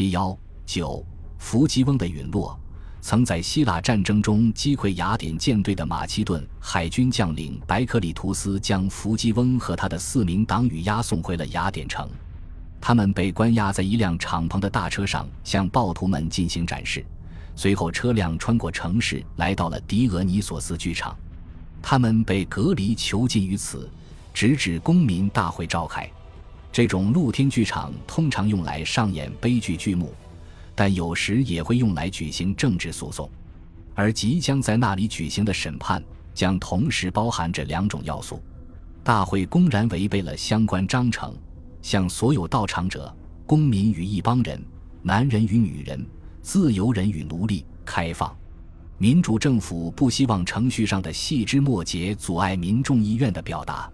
七幺九，伏吉翁的陨落，曾在希腊战争中击溃雅典舰队的马其顿海军将领白克里图斯，将伏吉翁和他的四名党羽押送回了雅典城。他们被关押在一辆敞篷的大车上，向暴徒们进行展示。随后，车辆穿过城市，来到了狄俄尼索斯剧场。他们被隔离囚禁于此，直至公民大会召开。这种露天剧场通常用来上演悲剧剧目，但有时也会用来举行政治诉讼。而即将在那里举行的审判将同时包含这两种要素。大会公然违背了相关章程，向所有到场者——公民与一帮人、男人与女人、自由人与奴隶——开放。民主政府不希望程序上的细枝末节阻碍民众意愿的表达。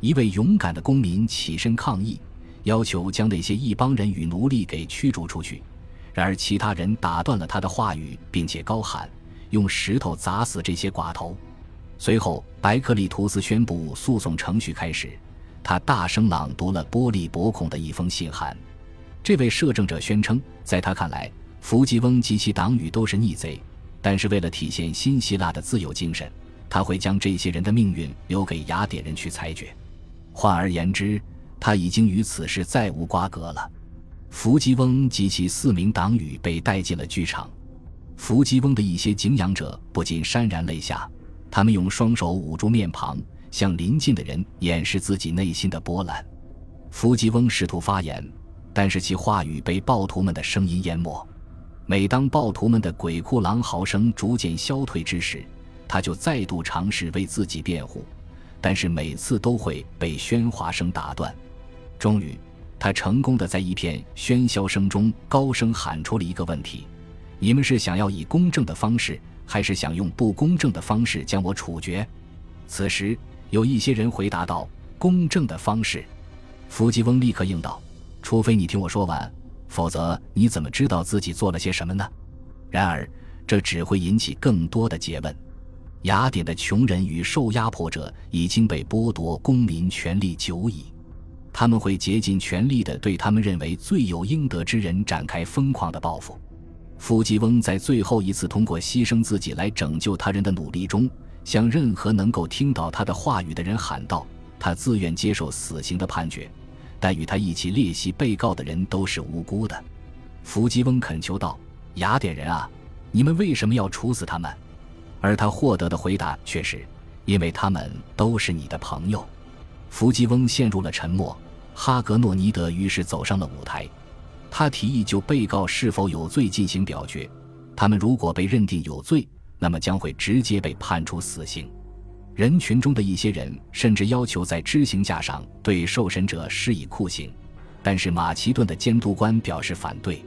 一位勇敢的公民起身抗议，要求将那些一帮人与奴隶给驱逐出去。然而，其他人打断了他的话语，并且高喊：“用石头砸死这些寡头！”随后，白克利图斯宣布诉讼程序开始。他大声朗读了玻璃薄孔的一封信函。这位摄政者宣称，在他看来，伏吉翁及其党羽都是逆贼，但是为了体现新希腊的自由精神，他会将这些人的命运留给雅典人去裁决。换而言之，他已经与此事再无瓜葛了。伏吉翁及其四名党羽被带进了剧场。伏吉翁的一些敬仰者不禁潸然泪下，他们用双手捂住面庞，向临近的人掩饰自己内心的波澜。伏吉翁试图发言，但是其话语被暴徒们的声音淹没。每当暴徒们的鬼哭狼嚎声逐渐消退之时，他就再度尝试为自己辩护。但是每次都会被喧哗声打断。终于，他成功的在一片喧嚣声中高声喊出了一个问题：“你们是想要以公正的方式，还是想用不公正的方式将我处决？”此时，有一些人回答道：“公正的方式。”伏吉翁立刻应道：“除非你听我说完，否则你怎么知道自己做了些什么呢？”然而，这只会引起更多的诘问。雅典的穷人与受压迫者已经被剥夺公民权利久矣，他们会竭尽全力地对他们认为罪有应得之人展开疯狂的报复。伏吉翁在最后一次通过牺牲自己来拯救他人的努力中，向任何能够听到他的话语的人喊道：“他自愿接受死刑的判决，但与他一起列席被告的人都是无辜的。”伏吉翁恳求道：“雅典人啊，你们为什么要处死他们？”而他获得的回答却是：“因为他们都是你的朋友。”伏吉翁陷入了沉默。哈格诺尼德于是走上了舞台，他提议就被告是否有罪进行表决。他们如果被认定有罪，那么将会直接被判处死刑。人群中的一些人甚至要求在知行架上对受审者施以酷刑，但是马其顿的监督官表示反对。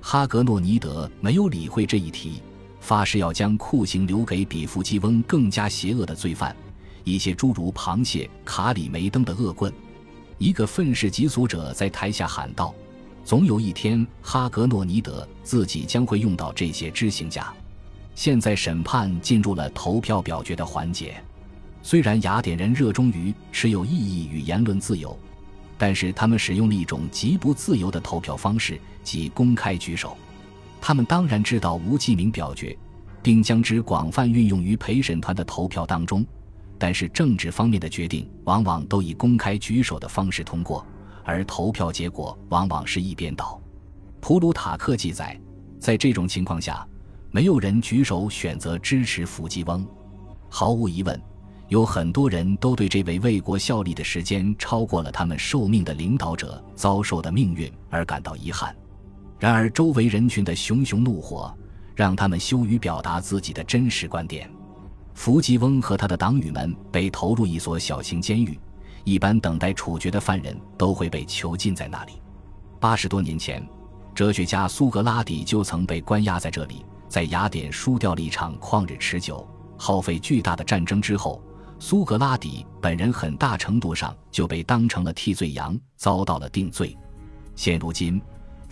哈格诺尼德没有理会这一提议。发誓要将酷刑留给比伏基翁更加邪恶的罪犯，一些诸如螃蟹、卡里梅登的恶棍。一个愤世嫉俗者在台下喊道：“总有一天，哈格诺尼德自己将会用到这些知行家。”现在审判进入了投票表决的环节。虽然雅典人热衷于持有异议与言论自由，但是他们使用了一种极不自由的投票方式，即公开举手。他们当然知道无记名表决，并将之广泛运用于陪审团的投票当中，但是政治方面的决定往往都以公开举手的方式通过，而投票结果往往是一边倒。普鲁塔克记载，在这种情况下，没有人举手选择支持伏吉翁。毫无疑问，有很多人都对这位为国效力的时间超过了他们受命的领导者遭受的命运而感到遗憾。然而，周围人群的熊熊怒火让他们羞于表达自己的真实观点。伏吉翁和他的党羽们被投入一所小型监狱，一般等待处决的犯人都会被囚禁在那里。八十多年前，哲学家苏格拉底就曾被关押在这里。在雅典输掉了一场旷日持久、耗费巨大的战争之后，苏格拉底本人很大程度上就被当成了替罪羊，遭到了定罪。现如今。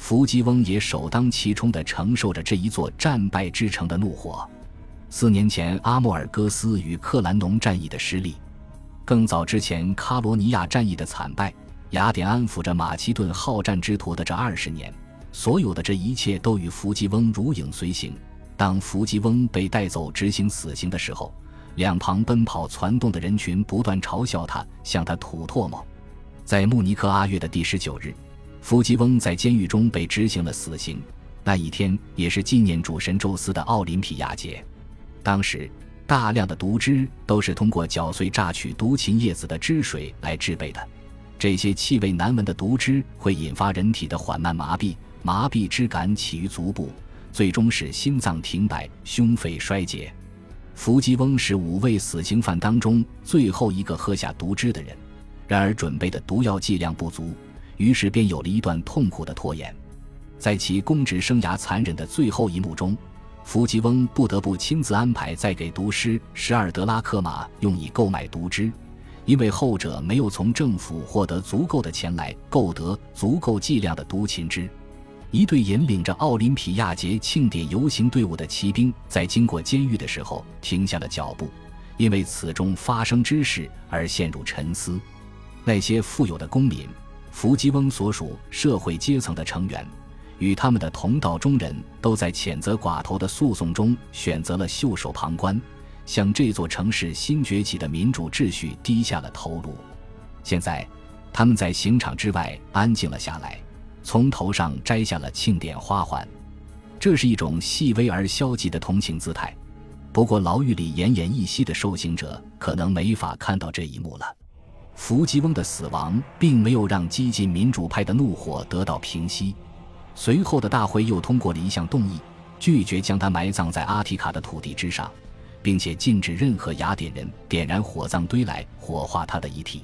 伏吉翁也首当其冲地承受着这一座战败之城的怒火。四年前，阿莫尔戈斯与克兰农战役的失利；更早之前，卡罗尼亚战役的惨败。雅典安抚着马其顿好战之徒的这二十年，所有的这一切都与伏击翁如影随形。当伏击翁被带走执行死刑的时候，两旁奔跑攒动的人群不断嘲笑他，向他吐唾沫。在穆尼克阿月的第十九日，伏击翁在监狱中被执行了死刑。那一天也是纪念主神宙斯的奥林匹亚节。当时，大量的毒汁都是通过搅碎榨取毒芹叶子的汁水来制备的。这些气味难闻的毒汁会引发人体的缓慢麻痹，麻痹之感起于足部，最终使心脏停摆、胸肺衰竭。伏击翁是五位死刑犯当中最后一个喝下毒汁的人，然而准备的毒药剂量不足，于是便有了一段痛苦的拖延。在其公职生涯残忍的最后一幕中，伏击翁不得不亲自安排再给毒师十二德拉克马用以购买毒汁。因为后者没有从政府获得足够的钱来购得足够剂量的毒芹汁，一队引领着奥林匹亚节庆典游行队伍的骑兵在经过监狱的时候停下了脚步，因为此中发生之事而陷入沉思。那些富有的公民，伏击翁所属社会阶层的成员，与他们的同道中人都在谴责寡头的诉讼中选择了袖手旁观。向这座城市新崛起的民主秩序低下了头颅。现在，他们在刑场之外安静了下来，从头上摘下了庆典花环。这是一种细微而消极的同情姿态。不过，牢狱里奄奄一息的受刑者可能没法看到这一幕了。伏击翁的死亡并没有让激进民主派的怒火得到平息。随后的大会又通过了一项动议，拒绝将他埋葬在阿提卡的土地之上。并且禁止任何雅典人点燃火葬堆来火化他的遗体。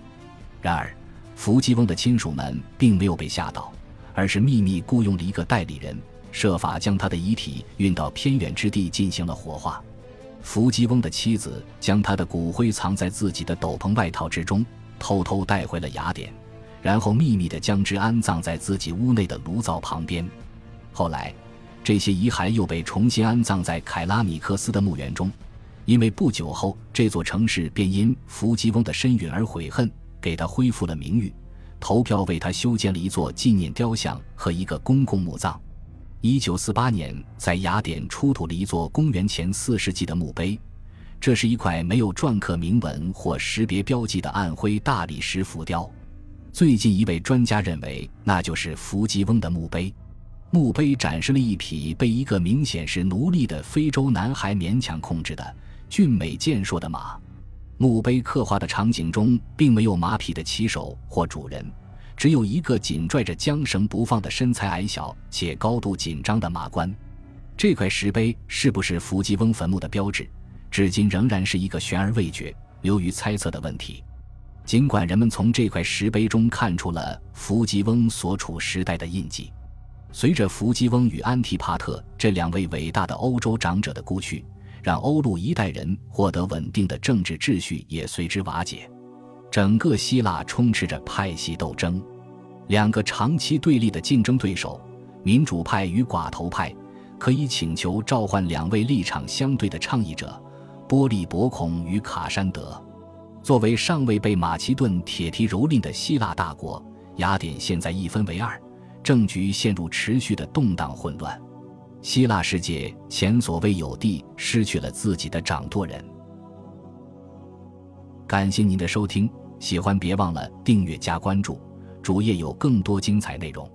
然而，伏击翁的亲属们并没有被吓到，而是秘密雇佣了一个代理人，设法将他的遗体运到偏远之地进行了火化。伏击翁的妻子将他的骨灰藏在自己的斗篷外套之中，偷偷带回了雅典，然后秘密地将之安葬在自己屋内的炉灶旁边。后来，这些遗骸又被重新安葬在凯拉米克斯的墓园中。因为不久后，这座城市便因伏击翁的身陨而悔恨，给他恢复了名誉，投票为他修建了一座纪念雕像和一个公共墓葬。一九四八年，在雅典出土了一座公元前四世纪的墓碑，这是一块没有篆刻铭文或识别标记的暗灰大理石浮雕。最近一位专家认为，那就是伏吉翁的墓碑。墓碑展示了一匹被一个明显是奴隶的非洲男孩勉强控制的。俊美健硕的马，墓碑刻画的场景中并没有马匹的骑手或主人，只有一个紧拽着缰绳不放的身材矮小且高度紧张的马官。这块石碑是不是伏吉翁坟墓的标志，至今仍然是一个悬而未决、流于猜测的问题。尽管人们从这块石碑中看出了伏吉翁所处时代的印记，随着伏吉翁与安提帕特这两位伟大的欧洲长者的故去。让欧陆一代人获得稳定的政治秩序也随之瓦解，整个希腊充斥着派系斗争，两个长期对立的竞争对手——民主派与寡头派，可以请求召唤两位立场相对的倡议者——波利伯孔与卡山德。作为尚未被马其顿铁蹄蹂躏的希腊大国，雅典现在一分为二，政局陷入持续的动荡混乱。希腊世界前所未有地失去了自己的掌舵人。感谢您的收听，喜欢别忘了订阅加关注，主页有更多精彩内容。